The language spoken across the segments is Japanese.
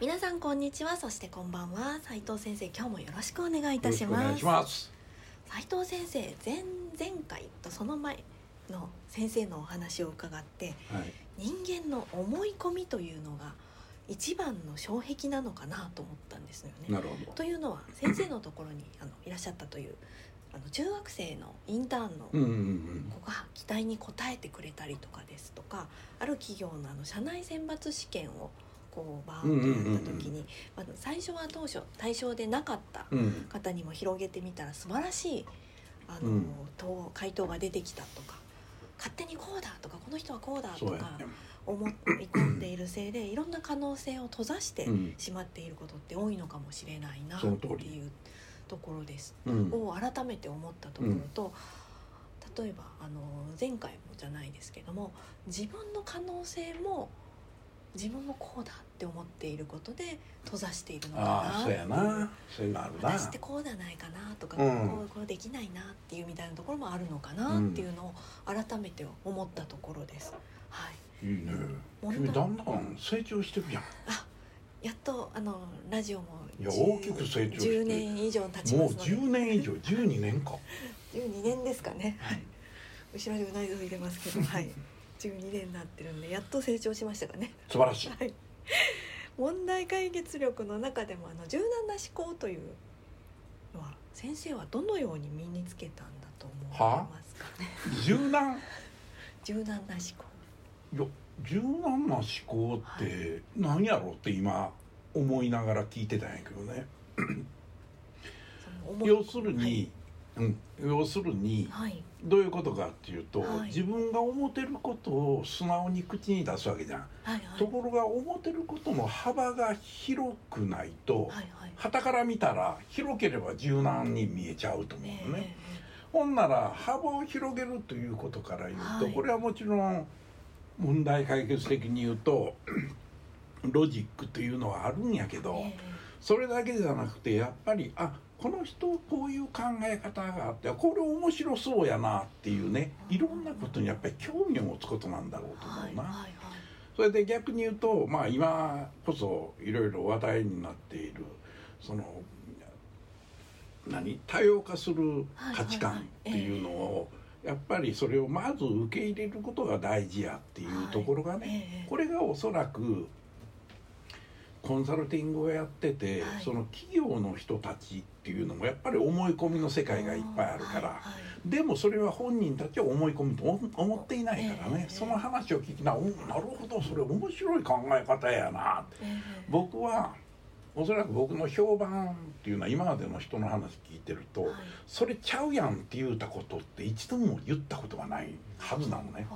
皆さんこんにちは。そしてこんばんは。斉藤先生今日もよろしくお願いいたします。斉藤先生前前回とその前の先生のお話を伺ってはい。人間の思い込みというのが一番の障壁なのかなと思ったんですよね。なるほど。というのは先生のところにあのいらっしゃったというあの中学生のインターンの子が期待に応えてくれたりとかですとかある企業のあの社内選抜試験をこうバーンとやった時に、まあ最初は当初対象でなかった方にも広げてみたら素晴らしいあの、うん。答回答が出てきたとか勝手にこうだとかこの人はこうだとか思い込んでいるせいで いろんな可能性を閉ざしてうん。しまっていることって多いのかもしれないなっていうところです。うん。を改めて思ったところと、例えばあの前回もじゃないですけども自分の可能性も自分もこうだって思っていることで閉ざしているのかな。ああそうやな。そういうのあるな。私ってこうじゃないかなとか、うん。こうこうできないなっていうみたいなところもあるのかなっていうのを改めて思ったところです。はい、いいね。君だんだん成長してるやん。やっとあのラジオもいや10大きく成長して。10年以上経ちもうますので。10年以上。12年か。12年ですかね、はい、後ろにうなずいてますけど、はい、12年になってるんでやっと成長しましたかね。素晴らしい。はい、問題解決力の中でもあの柔軟な思考というのは先生はどのように身につけたんだと思いますかね。柔軟？柔軟な思考。いや柔軟な思考って何やろって今思いながら聞いてたんやけどね。要するに、うん、要するにはい、はい、どういうことかっていうと、はい。自分が思ってることを素直に口に出すわけじゃん、はい、はい、ところが思ってることの幅が広くないとはい、はい。傍から見たら広ければ柔軟に見えちゃうと思うのね、え。ほんなら幅を広げるということから言うと、はい。これはもちろん問題解決的に言うと ロジックというのはあるんやけど、ええ。それだけじゃなくてやっぱりあこの人こういう考え方があってこれ面白そうやなっていうねいろんなことにやっぱり興味を持つことなんだろうと思はい、うな。はい、はい。それで逆に言うとまあ今こそいろいろ話題になっているその何？多様化する価値観っていうのをやっぱりそれをまず受け入れることが大事やっていうところがね、はいええこれがおそらくコンサルティングをやってて、はい。その企業の人たちっていうのもやっぱり思い込みの世界がいっぱいあるから、はいはいでもそれは本人たちは思い込みと思思っていないからね、ええその話を聞きなうんなるほどそれ面白い考え方やな。ええ僕はおそらく僕の評判っていうのは今までの人の話聞いてると、はい。それちゃうやんって言ったことって一度も言ったことがないはずなのね。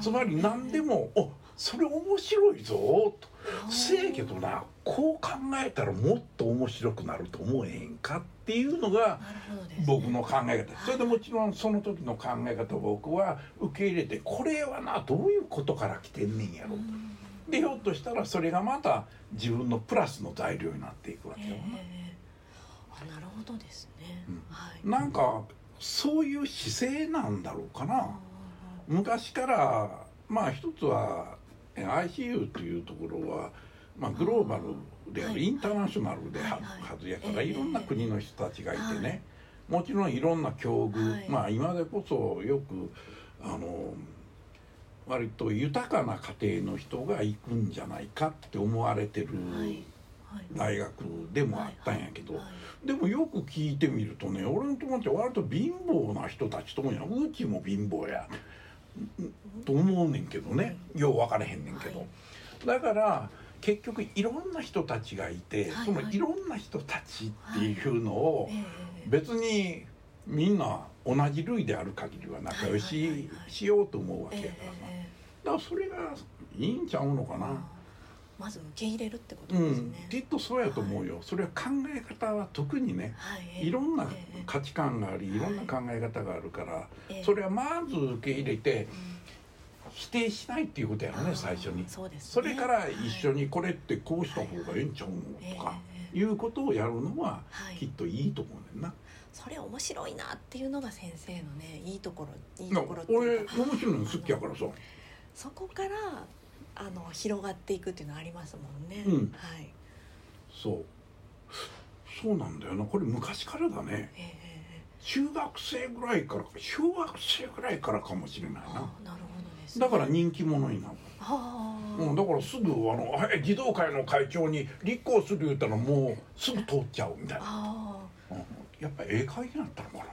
つまり何でも「おそれ面白いぞ」と「あー。せやけどなこう考えたらもっと面白くなると思えへんか」っていうのが僕の考え方。それでもちろんその時の考え方を僕は受け入れてこれはなどういうことから来てんねんやろ。うん。でひょっとしたらそれがまた自分のプラスの材料になっていくわけよ。ええ。ええあなるほどですね、うん。はい。なんかそういう姿勢なんだろうかな。昔からまあ一つはえ ICU というところは、まあ、グローバルであるはい。インターナショナルでははいはい。はずやからええいろんな国の人たちがいてはねもちろんいろんな境遇、はい。まあ今でこそよくあの割と豊かな家庭の人が行くんじゃないかって思われてるはい。はい。大学でもあったんやけど、はいでもよく聞いてみるとね俺の友達は割と貧乏な人たちともやうちも貧乏やと思うねんけどね。よう分からへんねんけど、はい。だから結局いろんな人たちがいて、はいそのいろんな人たちっていうのを別にみんな同じ類である限りは仲良しはいしようと思うわけええやからさええだからそれがいいんちゃうのかな。あまず受け入れるってことうんですね、、きっとそうやと思うよ、それは考え方は特にねはい。いろんなええ。価値観がありい。ろんな考え方があるからええ。それはまず受け入れてうん。否定しないっていうことやろね最初に。そね。それから一緒ににこれってこうした方がええんちゃうのとかい。うことをやるのははい。きっといいと思うねんな。それ面白いなっていうのが先生のねいいところいいなところって俺いうか。面白いの好きやからさ。そこからあの広がっていくっていうのはありますもんね、うん。はい。そう。そうなんだよな。これ昔からだね。えええ中学生ぐらいから小学生ぐらいからかもしれないな。なるほどです、ね、だから人気者になる。ああ、うん、だからすぐあのはい児童会の会長に立候補する言ったらもうすぐ通っちゃうみたいな、あうん、やっぱええ会になったのかな。あ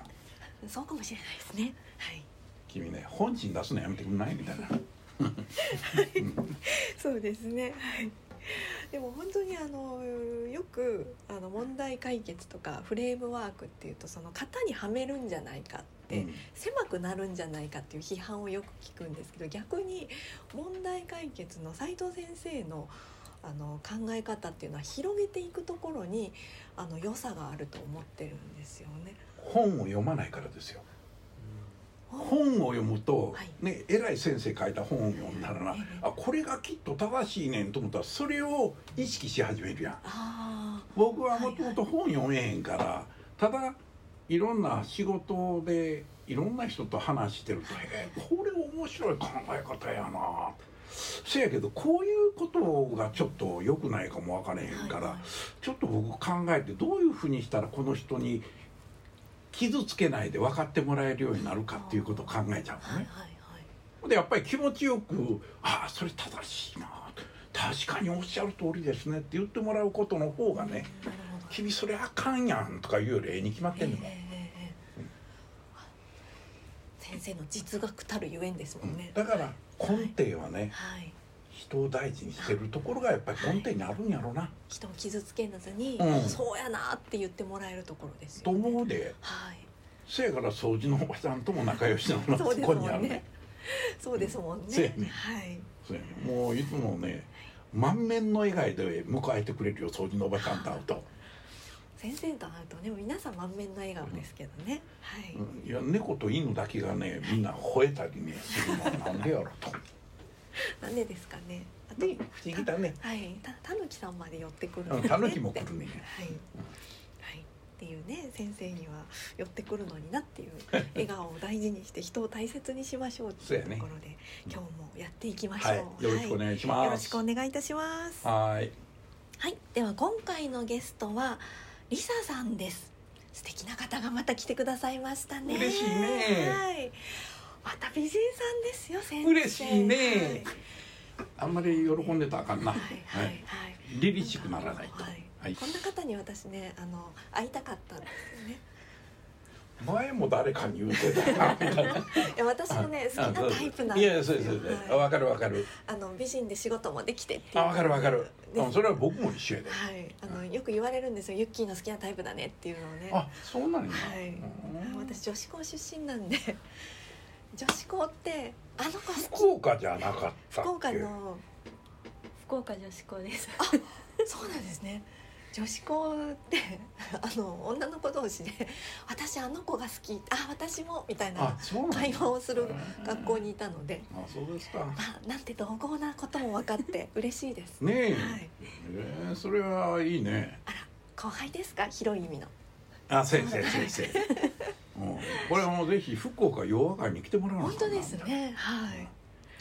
そうかもしれないですね。はい。君ね本心出すのやめてくんない？みたいな そうですね。はい。でも本当にあのよくあの問題解決とかフレームワークっていうとその型にはめるんじゃないかって、うん。狭くなるんじゃないかっていう批判をよく聞くんですけど逆に問題解決の斉藤先生のあの考え方っていうのは広げていくところにあの良さがあると思ってるんですよね。本を読まないからですよ本を読むと、はい。ね偉い先生書いた本を読んだらな、ええ。あこれがきっと正しいねんと思ったらそれを意識し始めるやん。あ僕はもともと本読めへんから、ただいろんな仕事でいろんな人と話してると「へえこれ面白い考え方やな」せやけどこういうことがちょっと良くないかも分からへんから、はいはい。ちょっと僕考えてどういうふうにしたらこの人に傷つけないで分かってもらえるようになるかっていうことを考えちゃうのね。でやっぱり気持ちよく「ああそれ正しいな」確かにおっしゃる通りですね」って言ってもらうことの方がねなるほど「君それあかんやん」とか言うよりええに決まってんのも先生の実学たるゆえんですもんね。だから根底はねはい、人を大事にしてるところがやっぱり根底にあるんやろな、人を傷つけずに、うんそうやなって言ってもらえるところですね。思うではい、せやから掃除のおばさんとも仲良しなのがそうですそこにあるねもんね。そうですもんね。そうやねはい。そうやねもういつもね満面の笑顔で迎えてくれるよ掃除のおばさんと会うと、先生と会うとね、皆さん満面の笑顔ですけどね。はい。うんいや猫と犬だけがねみんな吠えたりねするのはなんでやろとなんでですかね。あと、不思議だねはい、た、たぬきさんまで寄ってくるねタヌキも来るねはい。はい。っていうね、先生には寄ってくるのになっていう 笑顔を大事にして人を大切にしましょうっていうところで、今日もやっていきましょう。はいよろしくお願いします、はいよろしくお願いいたします。はいはい、では今回のゲストはリサさんです。素敵な方がまた来てくださいましたね。嬉しいねはい。また美人さんですよ、先生。嬉しいね。あんまり喜んでたらあかんな。はい、はい、はい。凛々しくならないと。はい。はい。こんな方に私ね、あの会いたかったんですよね。前も誰かに言うてた いや、私のね、好きなタイプなんい。やそうですそうです。はい。わかるわかる。あの美人で仕事もできてっていう。あわかるわかる。それは僕も一緒やで。はい、あのよく言われるんですよ。ユッキーの好きなタイプだねっていうのをね。あそうなんや。はい。うん。私女子校出身なんで女子校ってあの子福岡じゃなかったっけ？福岡の福岡女子校です。そうなんですね。女子校ってあの女の子同士で「私あの子が好きあ私も」みたいな会話をする学校にいたので、あそうですか。まあ、なんて濃厚なことも分かって嬉しいです。ねえ。はい、えーそれはいいね。あら後輩ですか？広い意味の。あ先生先生うんこれはもうぜひ福岡洋和会に来てもらわなあか本当ですね。はい。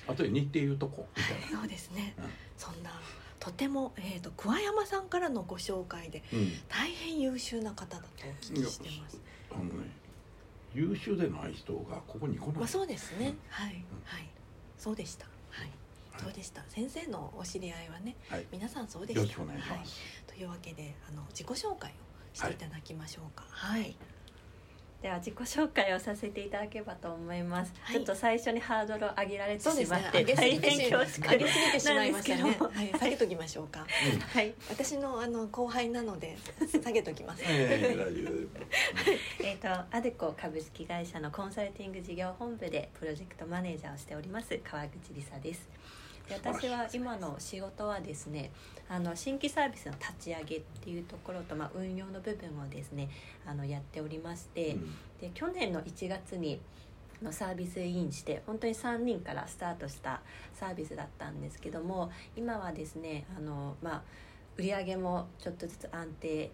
あとで日程言うとこみたいな。そうですね、うん。そんなとても、えー、と桑山さんからのご紹介でうん。大変優秀な方だとお聞きしてます。あのね優秀でない人がここに来ない、まあそうですね。はい。んはい。そうでした。はい。そうでした。先生のお知り合いはね、はい。皆さんそうでした。よろしくお願いしはい。ます、というわけであの自己紹介をしていただきましょうか。はい。では自己紹介をさせていただければと思います。はいちょっと最初にハードルを上げられて。しまって、大変恐縮上げすぎてしまいましたね。はい下げときましょうか。はい。私のあの後輩なので 下げときます。ええ大丈夫えっ、とアデコ株式会社のコンサルティング事業本部でプロジェクトマネージャーをしております川口理沙です。で私は今の仕事はですねあの新規サービスの立ち上げっていうところと、まあ、運用の部分をですねあのやっておりまして、うん。で去年の1月にのサービスインして本当に3人からスタートしたサービスだったんですけども今はですねあの、まあ、売り上げもちょっとずつ安定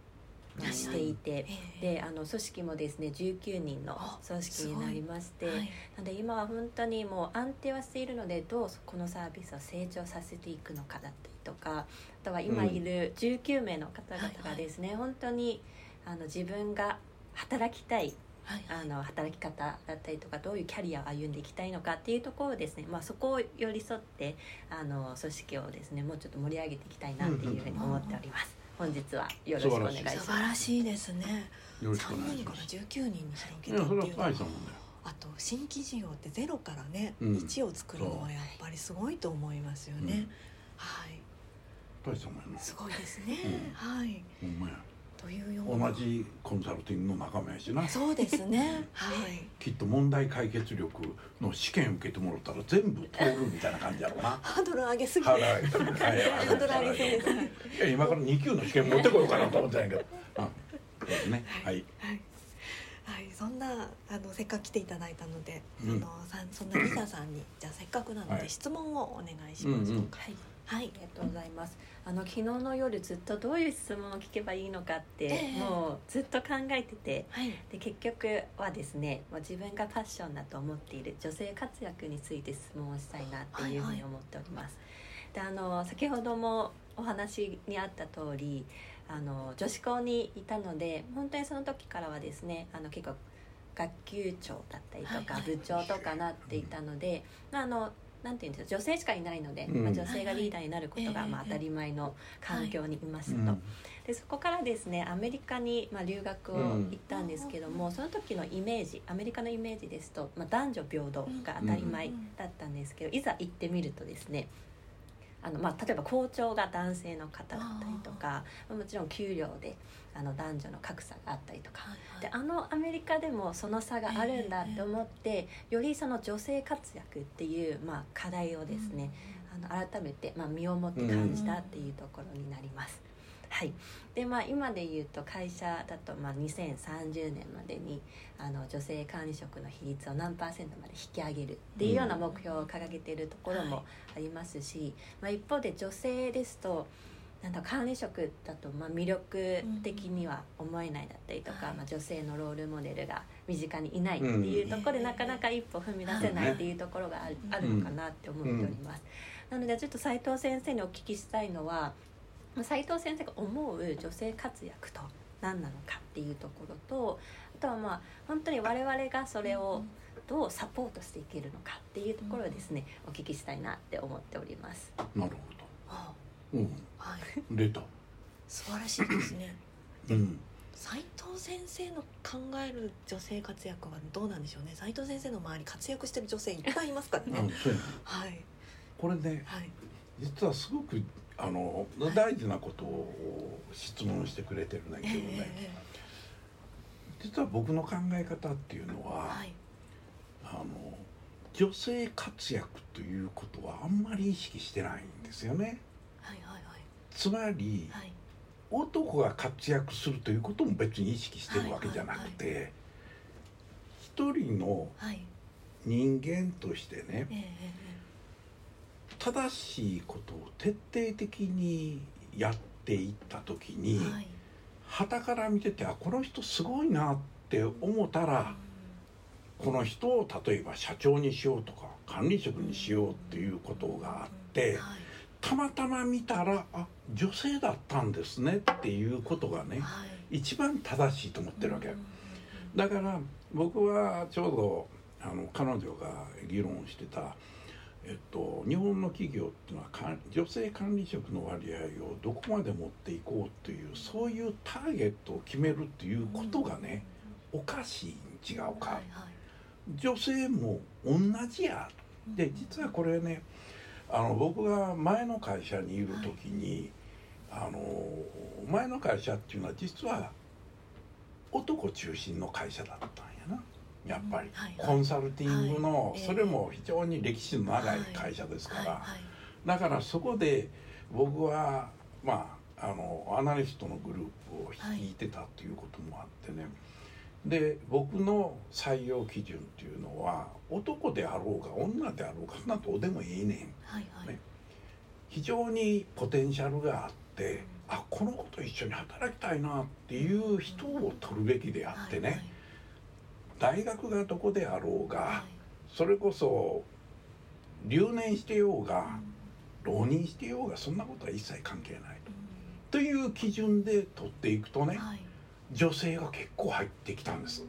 していて、えであの組織もですね19人のあ組織になりまして、はい。なので今は本当にもう安定はしているのでどうこのサービスを成長させていくのかだったりとかあとは今いる19名の方々がですね、本当にあの自分が働きたいはい。あの働き方だったりとかどういうキャリアを歩んでいきたいのかっていうところをですね、まあ、そこを寄り添ってあの組織をですねもうちょっと盛り上げていきたいなっていうふうに思っております。本日はよろしくお願いします。素晴らしい。ですね。よろしくお願3人からいします。19人に広いやそれはげたっていうのはあと新規事業ってゼロからね、うん。1を作るのはやっぱりすごいと思いますよね、うん。はい。大したもんやな。すごいですね、うん。はい。ほんまやというような。同じコンサルティングの仲間やしな。そうですね。はい。きっと問題解決力の試験受けてもらったら全部通るみたいな感じやろうな。ハードル上げすぎて。ハードル上げすぎですはい。い。や今から2級の試験持ってこようかなと思ってたんやけどうんそうですねはい。はい、はい、そんなあのせっかく来てい。ただい。たので、うんあのさそんなリサさんにじゃあせっかくなのはい。で質問をお願い。します。うんうんはいはい。ありがとうございます。あの昨日の夜ずっとどういう質問を聞けばいいのかって、ええ。もうずっと考えててはい。で結局はですねもう自分がパッションだと思っている女性活躍について質問をしたいなっていうふうに思っております。であの先ほどもお話にあった通りあの女子校にいたので本当にその時からはですねあの結構学級長だったりとか、はいはい。部長とかなっていたので、まああのなんていうんですか女性しかいないので、うん。まあ、女性がリーダーになることがはいはいまあ当たり前の環境にいますと、うんでそこからですねアメリカにまあ留学を行ったんですけども、その時のイメージアメリカのイメージですと、まあ、男女平等が当たり前だったんですけど、いざ行ってみるとですねあの、まあ、例えば校長が男性の方だったりとかまあもちろん給料であの男女の格差があったりとか。であのアメリカでもその差があるんだって思って、よりその女性活躍っていう、まあ、課題をですね、あの改めて、まあ、身をもって感じたっていうところになります。はい、でまあ今で言うと会社だとまあ2030年までにあの女性管理職の比率を何パーセントまで引き上げるっていうような目標を掲げているところもありますし、まあ、一方で女性ですとなんだ管理職だとまあ魅力的には思えないだったりとか、はいまあ、女性のロールモデルが身近にいないっていうところで、うん。なかなか一歩踏み出せないっていうところがある,、うん。あるのかなって思っております。なのでちょっと斉藤先生にお聞きしたいのは斉藤先生が思う女性活躍と何なのかっていうところとあとはまあ本当に我々がそれをどうサポートしていけるのかっていうところをですね、お聞きしたいなって思っております。なるあほど。うんはい。出た素晴らしいですね。うん。斉藤先生の考える女性活躍はどうなんでしょうね。斉藤先生の周り活躍してる女性いっぱいいますからね。はい。これねはい。実はすごくあのはい大事なことを質問してくれてるんだけどええねえ実は僕の考え方っていうのはえはい。あの女性活躍ということはあんまり意識してないんですよね。はいはいつまりはい。はい男が活躍するということも別に意識してるわけじゃなくて一人のはい。人間としてねえええ正しいことを徹底的にやっていった時えにはい。傍から見ててあこの人すごいなって思ったらこの人を例えば社長にしようとか管理職にしようっていうことがあってはい。たまたま見たらあ女性だったんですねっていうことがねはい。一番正しいと思ってるわけ。うんうん。だから僕はちょうどあの彼女が議論してた、えっと、日本の企業っていうのはか女性管理職の割合をどこまで持っていこうというそういうターゲットを決めるっていうことがねおかしいに違うか。はいはい。女性も同じや。で実はこれねあの僕が前の会社にいる時に、あの前の会社っていうのは実は男中心の会社だったんやなやっぱり、コンサルティングの、はいそれも非常に歴史の長い会社ですから、だからそこで僕はまああのアナリストのグループを率いてたっていうこともあってね、はいで僕の採用基準っていうのは男であろうが女であろうがそんなどうでもいいねん、はいはい。ね、非常にポテンシャルがあって、うん、あこの子と一緒に働きたいなっていう人を取るべきであってね、はいはい、大学がどこであろうが、はい、それこそ留年してようが、うん、浪人してようがそんなことは一切関係ないと。うん、という基準で取っていくとね、はい女性が結構入ってきたんです。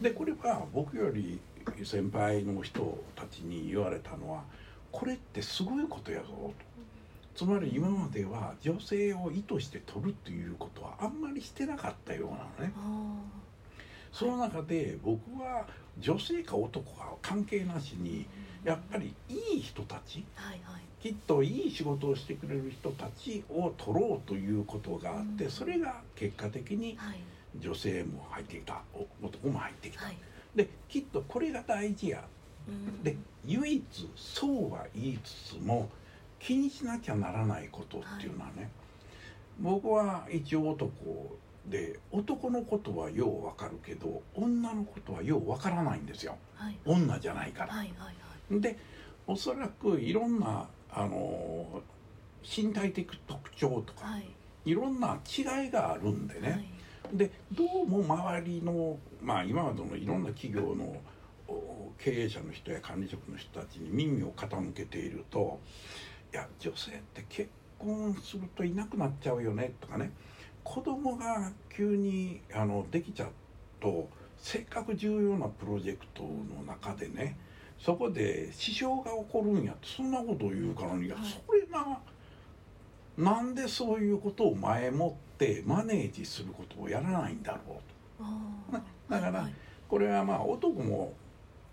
でこれは僕より先輩の人たちに言われたのはこれってすごいことやぞと。つまり今までは女性を意図して取るっていうことはあんまりしてなかったようなのね。その中で僕は女性か男か関係なしにやっぱりいい人たち、はいはい、きっといい仕事をしてくれる人たちを取ろうということがあって、それが結果的に、はい。女性も入ってきた男も入ってきた、はい、できっとこれが大事や、うん、で唯一そうは言いつつも気にしなきゃならないことっていうのはね、はい、僕は一応男で男のことはようわかるけど女のことはようわからないんですよ、はい、女じゃないから。はいはいはい、でおそらくいろんなあの身体的特徴とか、はい、いろんな違いがあるんでね、でどうも周りのまあ今までのいろんな企業の経営者の人や管理職の人たちに耳を傾けているといや女性って結婚するといなくなっちゃうよねとかね子供が急にあのできちゃうとせっかく重要なプロジェクトの中でねそこで支障が起こるんやってそんなことを言うからに、はい、それななんでそういうことを前もってマネージすることをやらないんだろうと。だからこれはまあ男も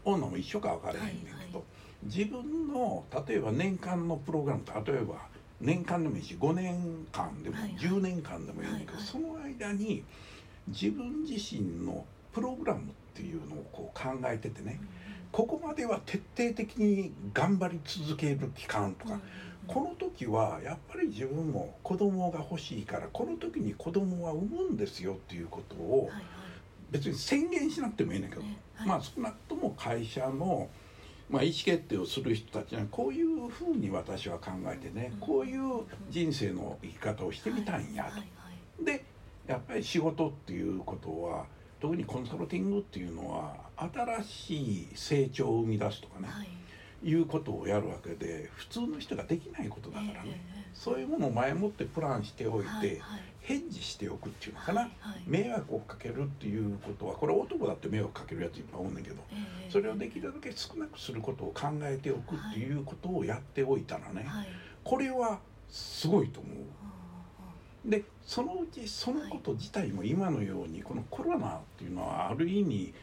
女も一緒か分からへんねんけど、自分の例えば年間のプログラム例えば年間でもいいし5年間でも10年間でもいいんだけど、その間に自分自身のプログラムっていうのをこう考えててね、ここまでは徹底的に頑張り続ける期間とか、この時はやっぱり自分も子供が欲しいからこの時に子供は産むんですよっていうことを別に宣言しなくてもいいんだけど、まあ少なくとも会社の、まあ、意思決定をする人たちはこういうふうに私は考えてね、こういう人生の生き方をしてみたんやと。でやっぱり仕事っていうことは特にコンサルティングっていうのは新しい成長を生み出すとかね、はい。いうことをやるわけで普通の人ができないことだからね、えー、そういうものを前もってプランしておいて、はいはい、ヘッジしておくっていうのかな、はい。はい、迷惑をかけるっていうことはこれ男だって迷惑かけるやついっぱいおんねんけど、えー、それをできるだけ少なくすることを考えておくっていうことをやっておいたらね、はい、これはすごいと思う。でそのうちそのこと自体も今のようにこのコロナっていうのはある意味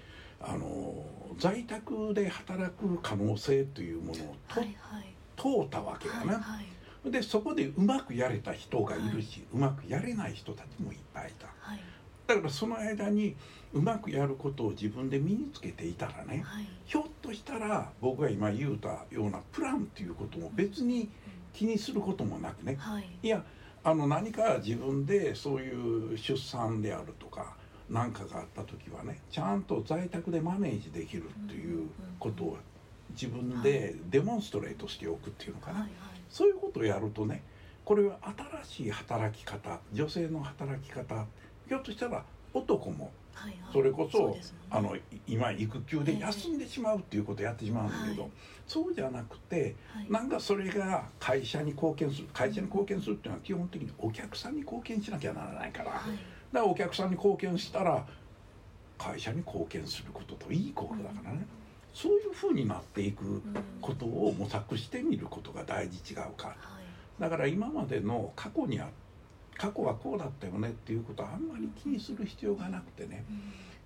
あの在宅で働く可能性というものをと、はいはい、通ったわけやな、はいはい、でそこでうまくやれた人がいるし、はい、うまくやれない人たちもいっぱいいた、はい、だからその間にうまくやることを自分で身につけていたらね、はい、ひょっとしたら僕が今言うたようなプランっていうことも別に気にすることもなくね、い。やあの何か自分でそういう出産であるとか何かがあった時はねちゃんと在宅でマネージできるっていうことを自分でデモンストレートしておくっていうのかな、はいはい、そういうことをやるとねこれは新しい働き方女性の働き方ひょっとしたら男もそれこそ、あの今育休で休んでしまうっていうことをやってしまうんだけど、そうじゃなくて、なんかそれが会社に貢献する会社に貢献するっていうのは基本的にお客さんに貢献しなきゃならないから、だからお客さんに貢献したら会社に貢献することといいことだからね、そういうふうになっていくことを模索してみることが大事違うか、だから今までの過去にあ過去はこうだったよねっていうことはあんまり気にする必要がなくてね、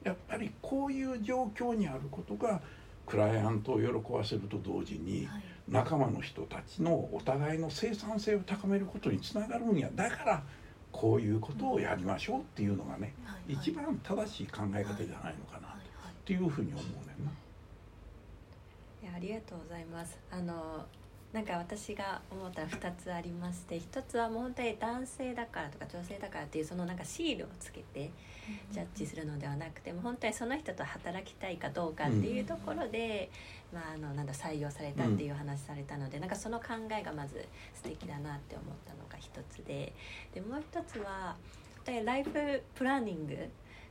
やっぱりこういう状況にあることがクライアントを喜ばせると同時に、仲間の人たちのお互いの生産性を高めることにつながるんや。だからこういうことをやりましょうっていうのがね、はいはい、一番正しい考え方じゃないのかなっていうふうに思うねんな。いやありがとうございます。あのなんか私が思ったら2つありまして1つはもう本当に男性だからとか女性だからっていうそのなんかシールをつけてジャッジするのではなくても本当にその人と働きたいかどうかっていうところで、まあ、あのなんだ採用されたっていう話されたので、なんかその考えがまず素敵だなって思ったのが一つででもう一つはライフプランニング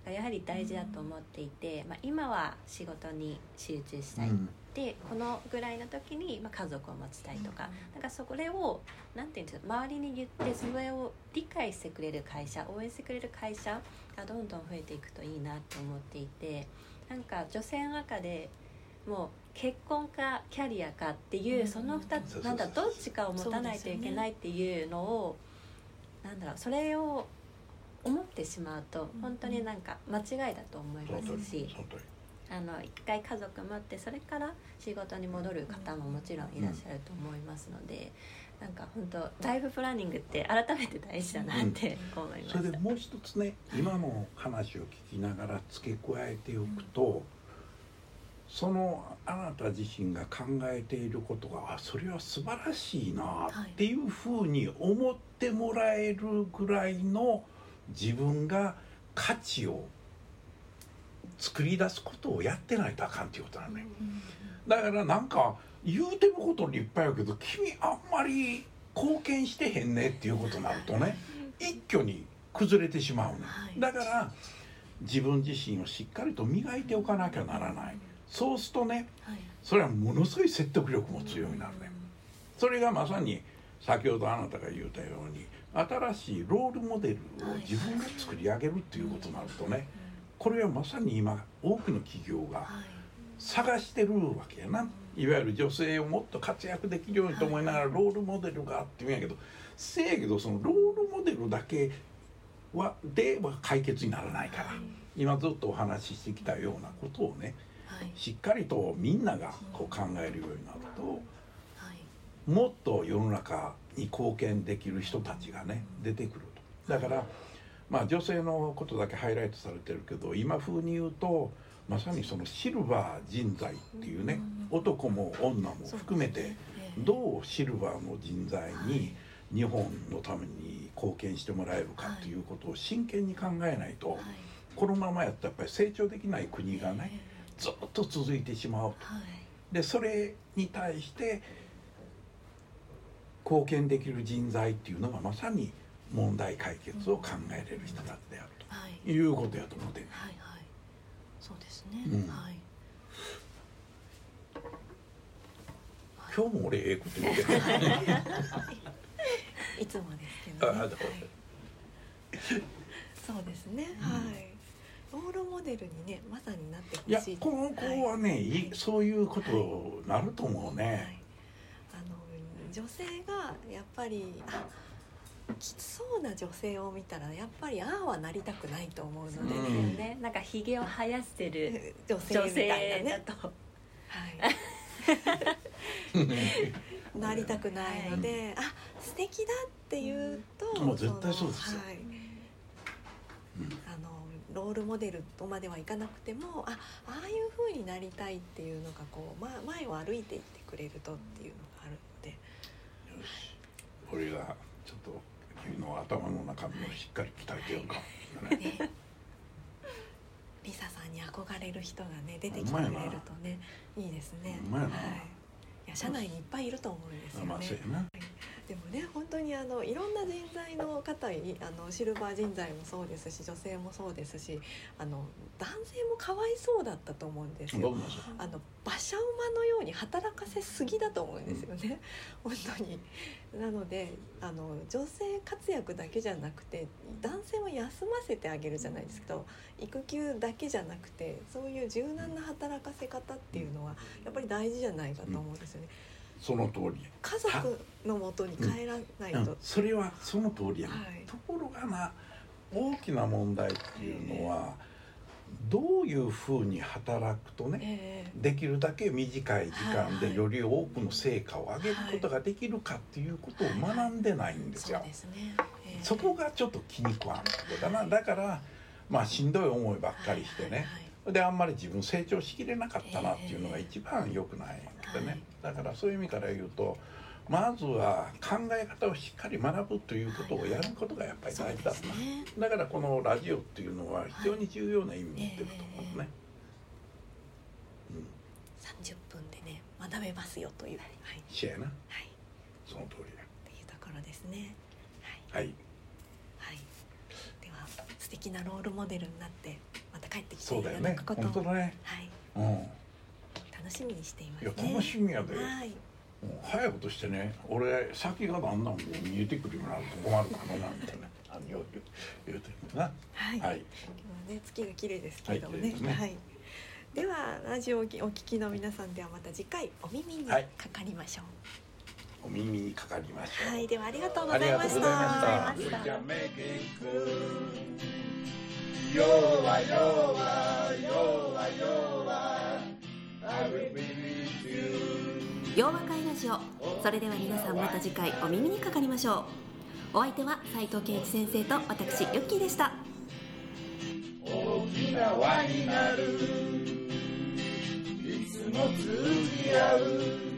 がやはり大事だと思っていて、まあ、今は仕事に集中したい。うんでこのぐらいの時に、まあ、家族を持ちたいとか,、なんかそれを何て言うんですか周りに言ってそれを理解してくれる会社応援してくれる会社がどんどん増えていくといいなと思っていてなんか女性の中でもう結婚かキャリアかっていうその2つなんだどっちかを持たないといけないっていうのをなんだろうそれを思ってしまうと本当になんか間違いだと思いますし。あの一回家族持ってそれから仕事に戻る方ももちろんいらっしゃると思いますので、うん、なんか本当ライフプランニングって改めて大事だなって思います、うん、それでもう一つね今の話を聞きながら付け加えておくと、うん、そのあなた自身が考えていることがあそれは素晴らしいなっていうふうに思ってもらえるぐらいの自分が価値を作り出すことをやってないとあかんっていうことなのね、だからなんか言うてること立派やけど君あんまり貢献してへんねっていうことになるとね一挙に崩れてしまうね、だから自分自身をしっかりと磨いておかなきゃならない。そうするとね、それはものすごい説得力も強いなるね。それがまさに先ほどあなたが言うたように新しいロールモデルを自分が作り上げるっていうことになるとね、これはまさに今多くの企業が探してるわけやな、いわゆる女性をもっと活躍できるようにと思いながらロールモデルがあって言うんやけどせやけどそのロールモデルだけはでは解決にならないから、今ずっとお話ししてきたようなことをね、しっかりとみんながこう考えるようになると、もっと世の中に貢献できる人たちがね出てくると。だからまあ女性のことだけハイライトされてるけど今風に言うとまさにそのシルバー人材っていうね男も女も含めてどうシルバーの人材に日本のために貢献してもらえるかっていうことを真剣に考えないとこのままやったらやっぱり成長できない国がねずっと続いてしまうと。でそれに対して貢献できる人材っていうのがまさに問題解決を考えれる人たちであると、いうことやと思って。ね。はい。はい、そうですね、うん、はい。今日も俺ええこと言ってい。つもですけど、ね、はい、そうですね、うん、はい。ロールモデルにねまさになってほしい。いやこの子はね、はい、そういうことなると思うね、はい、あの女性がやっぱりあきつそうな女性を見たらやっぱりああはなりたくないと思うので、ね、ね、なんかひげを生やしてる女性みたいなね。はい。なりたくないので、はい、あ素敵だっていうと、もう絶対そうですよ、はい。あのロールモデルとまではいかなくてもあああいうふうになりたいっていうのがこう、ま、前を歩いていってくれるとっていうのがあるので。よし、俺がい。うのを頭の中身をしっかり鍛えてようか、ね、リサさんに憧れる人がね出てきてくれるとねいいですね。はい、いや社内にいっぱいいると思うんですよね。まあでもね本当にあのいろんな人材の方あのシルバー人材もそうですし女性もそうですしあの男性もかわいそうだったと思うんですよ。あの馬車馬のように働かせすぎだと思うんですよね、うん、本当に。なのであの女性活躍だけじゃなくて男性も休ませてあげるじゃないですけど育休だけじゃなくてそういう柔軟な働かせ方っていうのはやっぱり大事じゃないかと思うんですよね。うんその通り家族のもとに帰らないと、うん。うん、それはその通りや、はい、ところがな大きな問題っていうのは、どういうふうに働くとね、えー、できるだけ短い時間でより多くの成果を上げることができるかっていうことを学んでないんですよ。そこがちょっと気に食わんことだな。だからまあしんどい思いばっかりしてね、はいはいであんまり自分成長しきれなかったなっていうのが一番良くないでね、だからそういう意味から言うとまずは考え方をしっかり学ぶということをやることがやっぱり大事だな、ね、だからこのラジオっていうのは非常に重要な意味を持ってると思うね、うん、30分でね学べますよという、はい、シェアな、はい、その通りだ。というところですね。はい、はい、はい、では素敵なロールモデルになってまた帰ってきていただくことを、ね、はい、うん、楽しみにしています、ね、いや楽しみやで、はい。早いことしてね俺先がだんだん見えてくるようになると困るかななんてね。あの言う言うてるな。はい、はい、今日はね月が綺麗ですけれどもね。はい、ね。はい、ではラジオをお聞きの皆さんではまた次回お耳にかかりましょう、お耳にかかりましょう。はい。ではありがとうございましたありがとうございました弱弱弱弱 I will be with you 洋和会ラジオそれでは皆さんまた次回お耳にかかりましょうお相手は斉藤健一先生と私ユッキーでした大きな輪になるいつも通じ合う